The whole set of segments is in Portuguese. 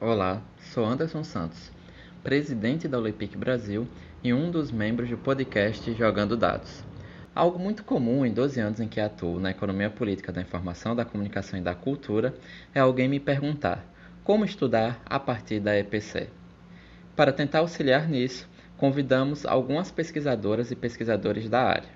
Olá, sou Anderson Santos, presidente da Olepic Brasil e um dos membros do podcast Jogando Dados. Algo muito comum em 12 anos em que atuo na economia política da informação, da comunicação e da cultura é alguém me perguntar como estudar a partir da EPC. Para tentar auxiliar nisso, convidamos algumas pesquisadoras e pesquisadores da área.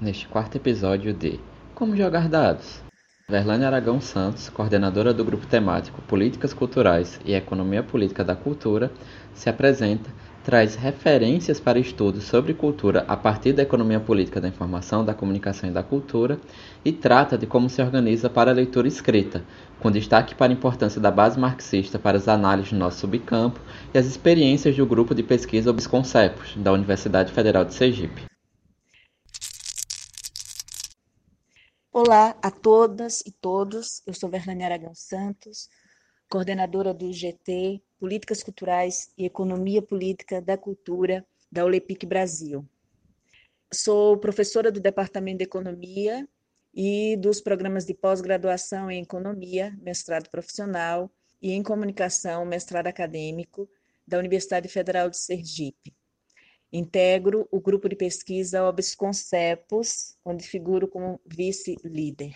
Neste quarto episódio de Como Jogar Dados, Verlane Aragão Santos, coordenadora do grupo temático Políticas Culturais e Economia Política da Cultura, se apresenta, traz referências para estudos sobre cultura a partir da economia política da informação, da comunicação e da cultura e trata de como se organiza para a leitura escrita, com destaque para a importância da base marxista para as análises do nosso subcampo e as experiências do grupo de pesquisa Obsconcepos, da Universidade Federal de Sergipe. Olá a todas e todos, eu sou Verlane Aragão Santos, coordenadora do GT, Políticas Culturais e Economia Política da Cultura da Olepic Brasil. Sou professora do Departamento de Economia e dos programas de pós-graduação em Economia, mestrado profissional, e em Comunicação, mestrado acadêmico, da Universidade Federal de Sergipe. Integro o grupo de pesquisa Obsconcepos, onde figuro como vice-líder.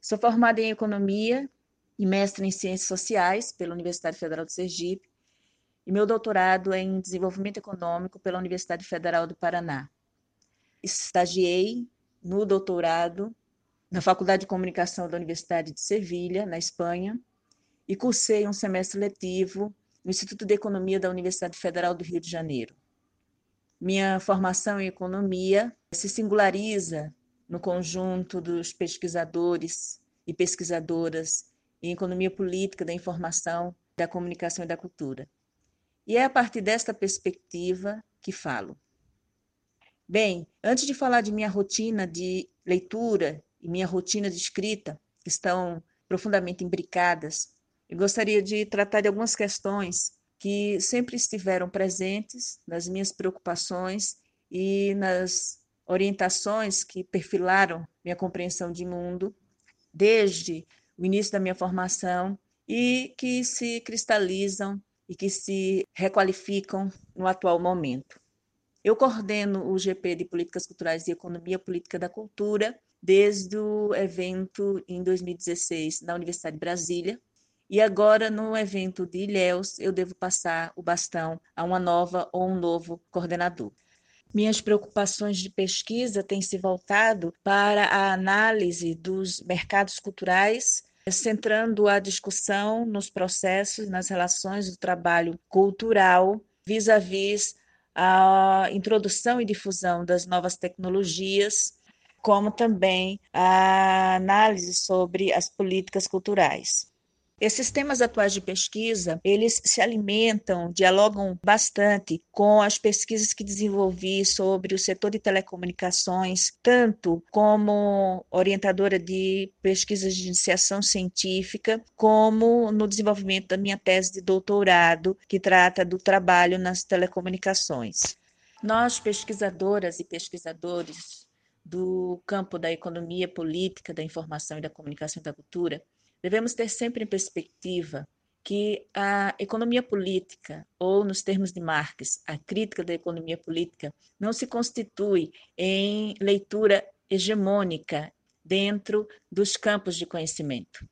Sou formada em Economia e mestre em Ciências Sociais pela Universidade Federal de Sergipe e meu doutorado é em Desenvolvimento Econômico pela Universidade Federal do Paraná. Estagiei no doutorado na Faculdade de Comunicação da Universidade de Sevilha, na Espanha, e cursei um semestre letivo no Instituto de Economia da Universidade Federal do Rio de Janeiro. Minha formação em economia se singulariza no conjunto dos pesquisadores e pesquisadoras em economia política da informação, da comunicação e da cultura. E é a partir desta perspectiva que falo. Bem, antes de falar de minha rotina de leitura e minha rotina de escrita, que estão profundamente imbricadas, eu gostaria de tratar de algumas questões que sempre estiveram presentes nas minhas preocupações e nas orientações que perfilaram minha compreensão de mundo desde o início da minha formação e que se cristalizam e que se requalificam no atual momento. Eu coordeno o GP de Políticas Culturais e Economia Política da Cultura desde o evento em 2016 na Universidade de Brasília, e agora, no evento de Ilhéus, eu devo passar o bastão a uma nova ou um novo coordenador. Minhas preocupações de pesquisa têm se voltado para a análise dos mercados culturais, centrando a discussão nos processos, nas relações do trabalho cultural vis-à-vis -vis a introdução e difusão das novas tecnologias, como também a análise sobre as políticas culturais. Esses temas atuais de pesquisa, eles se alimentam, dialogam bastante com as pesquisas que desenvolvi sobre o setor de telecomunicações, tanto como orientadora de pesquisas de iniciação científica, como no desenvolvimento da minha tese de doutorado, que trata do trabalho nas telecomunicações. Nós, pesquisadoras e pesquisadores do campo da economia política, da informação e da comunicação e da cultura, Devemos ter sempre em perspectiva que a economia política, ou nos termos de Marx, a crítica da economia política, não se constitui em leitura hegemônica dentro dos campos de conhecimento.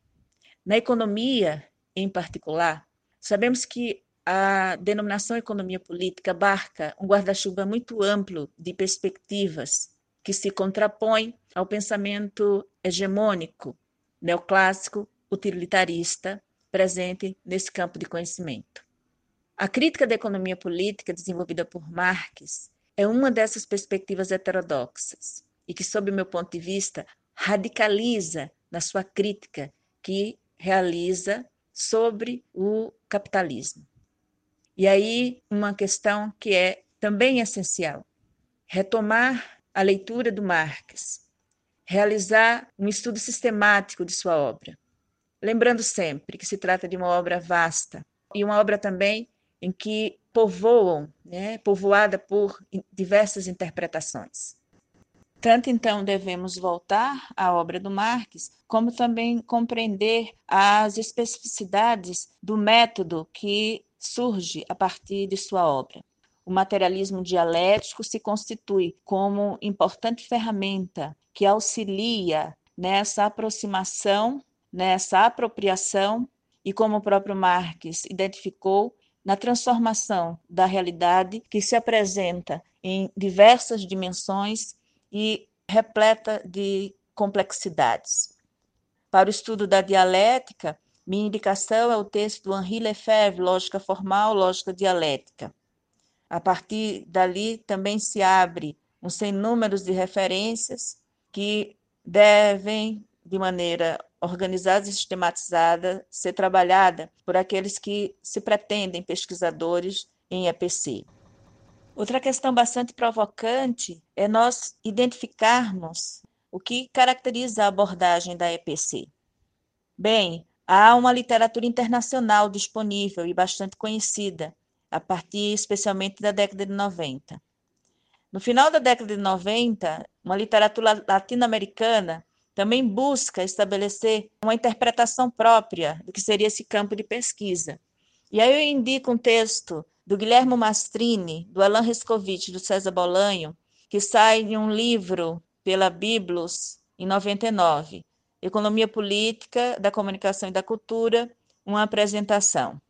Na economia, em particular, sabemos que a denominação economia política abarca um guarda-chuva muito amplo de perspectivas que se contrapõe ao pensamento hegemônico, neoclássico utilitarista presente nesse campo de conhecimento. A crítica da economia política desenvolvida por Marx é uma dessas perspectivas heterodoxas e que, sob o meu ponto de vista, radicaliza na sua crítica que realiza sobre o capitalismo. E aí, uma questão que é também essencial: retomar a leitura do Marx, realizar um estudo sistemático de sua obra, Lembrando sempre que se trata de uma obra vasta e uma obra também em que povoam, né, povoada por diversas interpretações. Tanto então devemos voltar à obra do Marx, como também compreender as especificidades do método que surge a partir de sua obra. O materialismo dialético se constitui como importante ferramenta que auxilia nessa aproximação, nessa apropriação e, como o próprio Marx identificou, na transformação da realidade que se apresenta em diversas dimensões e repleta de complexidades. Para o estudo da dialética, minha indicação é o texto do Henri Lefebvre, Lógica Formal, Lógica Dialética. A partir dali também se abre um sem números de referências que devem, de maneira organizada e sistematizada, ser trabalhada por aqueles que se pretendem pesquisadores em EPC. Outra questão bastante provocante é nós identificarmos o que caracteriza a abordagem da EPC. Bem, há uma literatura internacional disponível e bastante conhecida, a partir especialmente da década de 90. No final da década de 90, uma literatura latino-americana também busca estabelecer uma interpretação própria do que seria esse campo de pesquisa. E aí eu indico um texto do Guilherme Mastrini, do Alain Rescovitch, do César Bolanho, que sai em um livro pela Biblos em 99, Economia Política da Comunicação e da Cultura, uma apresentação.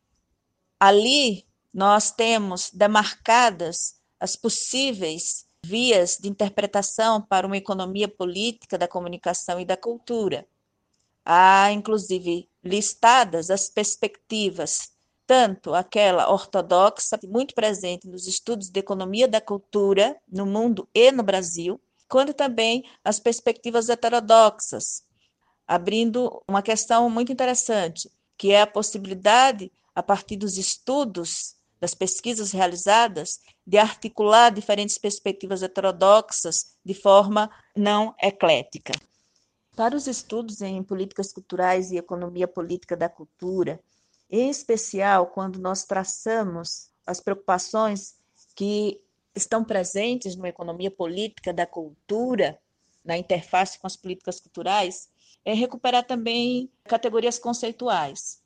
Ali nós temos demarcadas as possíveis vias de interpretação para uma economia política da comunicação e da cultura. Há, inclusive, listadas as perspectivas tanto aquela ortodoxa, muito presente nos estudos de economia da cultura no mundo e no Brasil, quanto também as perspectivas heterodoxas, abrindo uma questão muito interessante, que é a possibilidade, a partir dos estudos, das pesquisas realizadas, de articular diferentes perspectivas heterodoxas de forma não eclética. Para os estudos em políticas culturais e economia política da cultura, em especial quando nós traçamos as preocupações que estão presentes na economia política da cultura, na interface com as políticas culturais, é recuperar também categorias conceituais.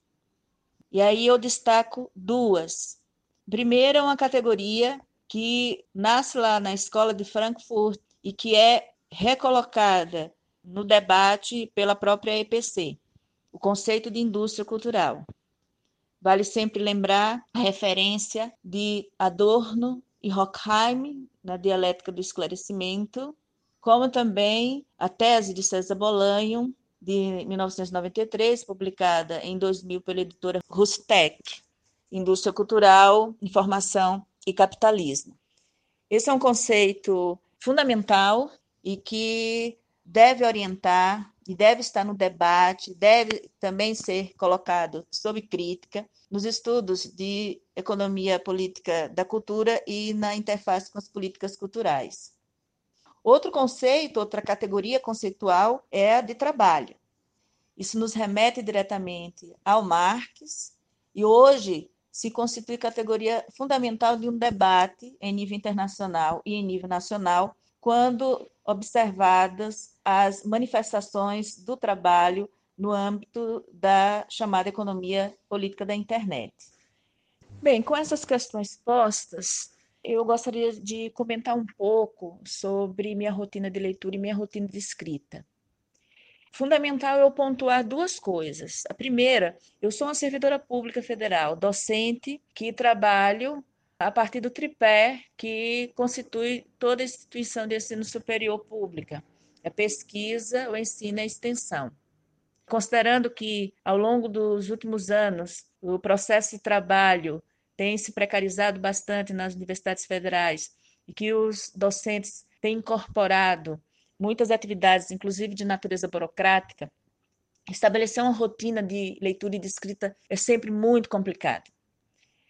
E aí eu destaco duas. Primeira, é uma categoria que nasce lá na escola de Frankfurt e que é recolocada no debate pela própria EPC, o conceito de indústria cultural. Vale sempre lembrar a referência de Adorno e Horkheim na dialética do esclarecimento, como também a tese de César Bolanho, de 1993, publicada em 2000 pela editora Rustec, Indústria Cultural, Informação e Capitalismo. Esse é um conceito fundamental e que deve orientar e deve estar no debate, deve também ser colocado sob crítica nos estudos de economia política da cultura e na interface com as políticas culturais. Outro conceito, outra categoria conceitual é a de trabalho. Isso nos remete diretamente ao Marx e hoje se constitui categoria fundamental de um debate em nível internacional e em nível nacional quando observadas as manifestações do trabalho no âmbito da chamada economia política da internet. Bem, com essas questões postas, eu gostaria de comentar um pouco sobre minha rotina de leitura e minha rotina de escrita. Fundamental eu pontuar duas coisas. A primeira, eu sou uma servidora pública federal, docente, que trabalho a partir do tripé que constitui toda instituição de ensino superior pública: a pesquisa, o ensino e a extensão. Considerando que, ao longo dos últimos anos, o processo de trabalho tem se precarizado bastante nas universidades federais e que os docentes têm incorporado muitas atividades, inclusive de natureza burocrática, estabelecer uma rotina de leitura e de escrita é sempre muito complicado.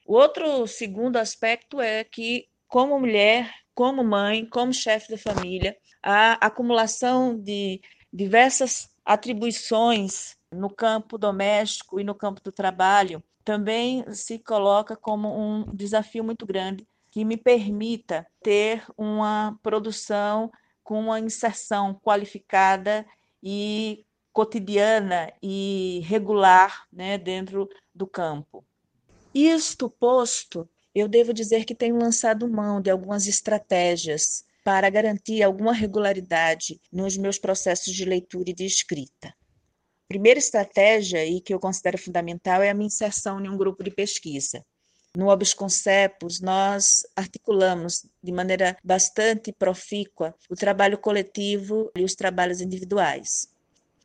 O outro segundo aspecto é que, como mulher, como mãe, como chefe de família, a acumulação de diversas atribuições no campo doméstico e no campo do trabalho também se coloca como um desafio muito grande que me permita ter uma produção com uma inserção qualificada e cotidiana e regular né, dentro do campo. Isto posto, eu devo dizer que tenho lançado mão de algumas estratégias para garantir alguma regularidade nos meus processos de leitura e de escrita. Primeira estratégia, e que eu considero fundamental, é a minha inserção em um grupo de pesquisa. No Obisconcepos, nós articulamos de maneira bastante profícua o trabalho coletivo e os trabalhos individuais.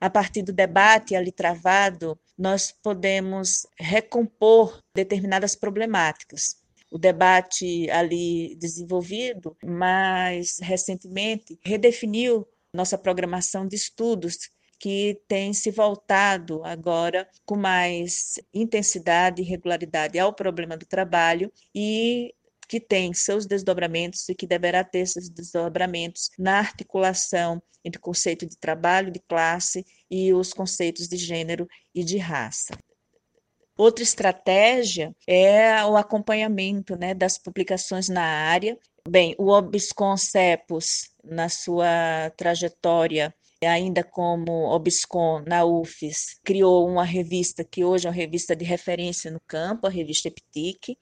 A partir do debate ali travado, nós podemos recompor determinadas problemáticas o debate ali desenvolvido, mas recentemente redefiniu nossa programação de estudos que tem se voltado agora com mais intensidade e regularidade ao problema do trabalho e que tem seus desdobramentos e que deverá ter seus desdobramentos na articulação entre o conceito de trabalho, de classe e os conceitos de gênero e de raça. Outra estratégia é o acompanhamento né, das publicações na área. Bem, o Obiscon Cepos, na sua trajetória, ainda como Obiscon na UFES, criou uma revista que hoje é uma revista de referência no campo, a revista Eptic,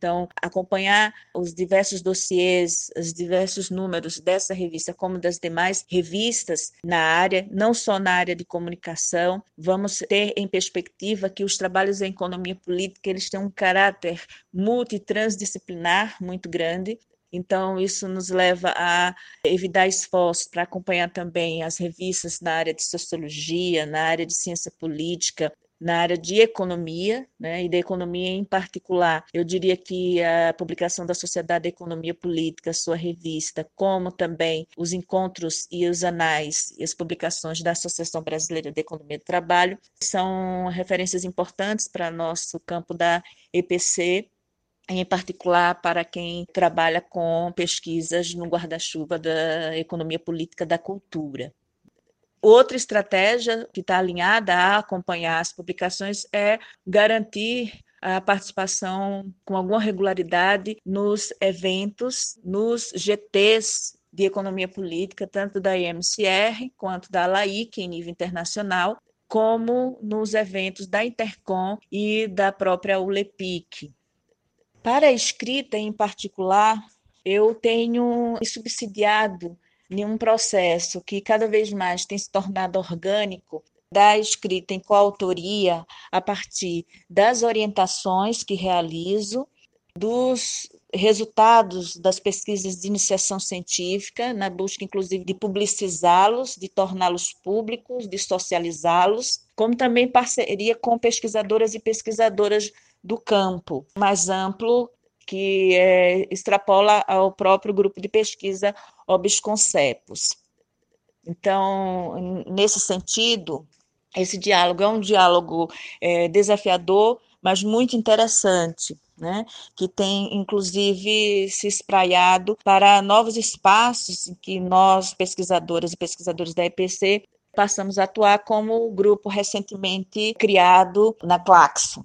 então, acompanhar os diversos dossiês, os diversos números dessa revista, como das demais revistas na área, não só na área de comunicação, vamos ter em perspectiva que os trabalhos em economia política eles têm um caráter multitransdisciplinar muito grande, então, isso nos leva a evitar esforços para acompanhar também as revistas na área de sociologia, na área de ciência política, na área de economia, né, e da economia em particular. Eu diria que a publicação da Sociedade de Economia Política, sua revista, como também os encontros e os anais e as publicações da Associação Brasileira de Economia do Trabalho, são referências importantes para nosso campo da EPC, em particular para quem trabalha com pesquisas no guarda-chuva da economia política da cultura. Outra estratégia que está alinhada a acompanhar as publicações é garantir a participação com alguma regularidade nos eventos, nos GTs de economia política, tanto da IMCR quanto da LAIC em nível internacional, como nos eventos da Intercom e da própria ULEPIC. Para a escrita em particular, eu tenho subsidiado em um processo que cada vez mais tem se tornado orgânico da escrita em coautoria a partir das orientações que realizo, dos resultados das pesquisas de iniciação científica, na busca inclusive de publicizá-los, de torná-los públicos, de socializá-los, como também parceria com pesquisadoras e pesquisadoras do campo mais amplo que é, extrapola ao próprio grupo de pesquisa Obisconcepos. Então, nesse sentido, esse diálogo é um diálogo é, desafiador, mas muito interessante, né? que tem, inclusive, se espraiado para novos espaços em que nós, pesquisadoras e pesquisadores da EPC, passamos a atuar como grupo recentemente criado na Claxo.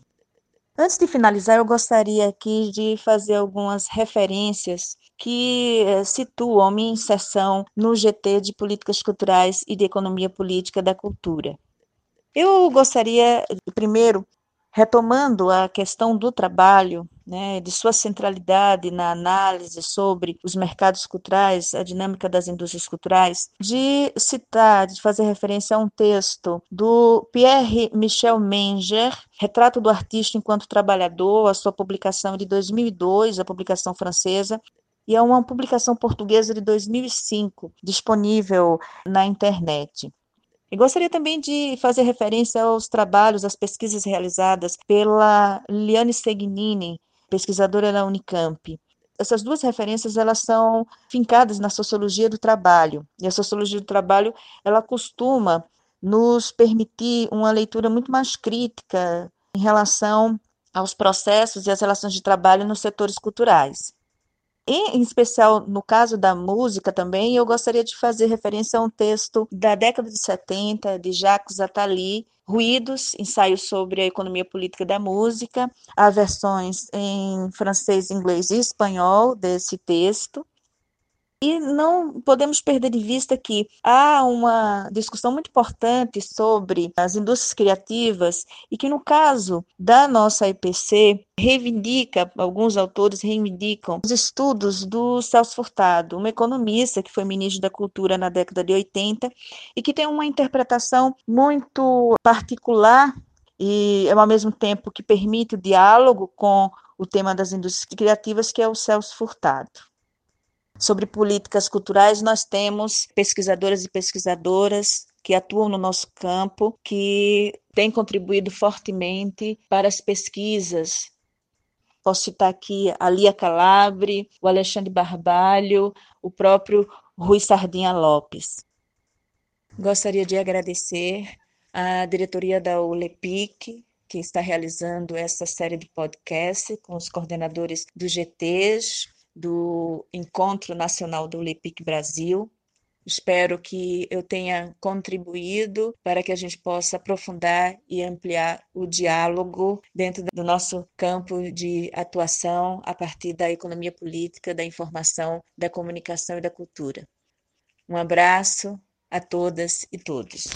Antes de finalizar, eu gostaria aqui de fazer algumas referências que eh, situam minha inserção no GT de Políticas Culturais e de Economia Política da Cultura. Eu gostaria, primeiro, retomando a questão do trabalho, né, de sua centralidade na análise sobre os mercados culturais, a dinâmica das indústrias culturais, de citar, de fazer referência a um texto do Pierre Michel Menger, Retrato do Artista enquanto Trabalhador, a sua publicação de 2002, a publicação francesa, e é uma publicação portuguesa de 2005, disponível na internet. E gostaria também de fazer referência aos trabalhos, às pesquisas realizadas pela Liane Segnini, pesquisadora da Unicamp. Essas duas referências elas são fincadas na sociologia do trabalho. E a sociologia do trabalho ela costuma nos permitir uma leitura muito mais crítica em relação aos processos e às relações de trabalho nos setores culturais. E, em especial no caso da música também, eu gostaria de fazer referência a um texto da década de 70 de Jacques Attali, Ruídos, ensaio sobre a economia política da música. Há versões em francês, inglês e espanhol desse texto. E não podemos perder de vista que há uma discussão muito importante sobre as indústrias criativas e que, no caso da nossa IPC, reivindica, alguns autores reivindicam os estudos do Celso Furtado, um economista que foi ministro da Cultura na década de 80 e que tem uma interpretação muito particular e, ao mesmo tempo, que permite o diálogo com o tema das indústrias criativas, que é o Celso Furtado. Sobre políticas culturais, nós temos pesquisadoras e pesquisadoras que atuam no nosso campo, que têm contribuído fortemente para as pesquisas. Posso citar aqui a Lia Calabre, o Alexandre Barbalho, o próprio Rui Sardinha Lopes. Gostaria de agradecer à diretoria da ULEPIC, que está realizando essa série de podcast com os coordenadores dos GTs, do Encontro Nacional do LEPIC Brasil. Espero que eu tenha contribuído para que a gente possa aprofundar e ampliar o diálogo dentro do nosso campo de atuação a partir da economia política, da informação, da comunicação e da cultura. Um abraço a todas e todos.